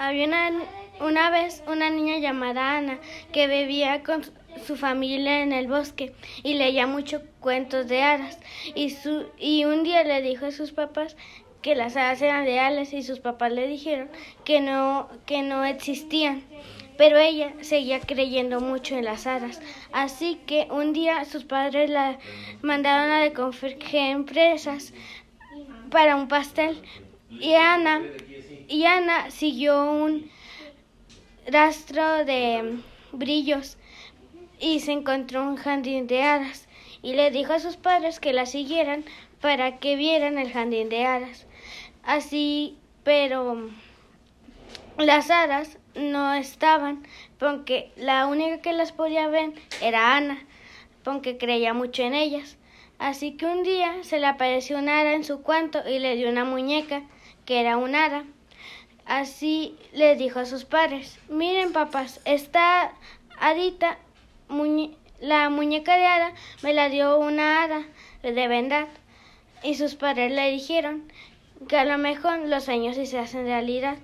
Había una, una vez una niña llamada Ana que vivía con su familia en el bosque y leía muchos cuentos de hadas y, su, y un día le dijo a sus papás que las hadas eran reales y sus papás le dijeron que no, que no existían. Pero ella seguía creyendo mucho en las hadas. Así que un día sus padres la mandaron a recoger empresas para un pastel. Y Ana, y Ana siguió un rastro de brillos y se encontró un jardín de hadas y le dijo a sus padres que la siguieran para que vieran el jardín de hadas. Así, pero las hadas no estaban, porque la única que las podía ver era Ana, porque creía mucho en ellas. Así que un día se le apareció una hada en su cuarto y le dio una muñeca que era un hada. Así le dijo a sus padres, miren papás, esta hadita, la muñeca de hada me la dio una hada de verdad. Y sus padres le dijeron que a lo mejor los sueños se hacen realidad.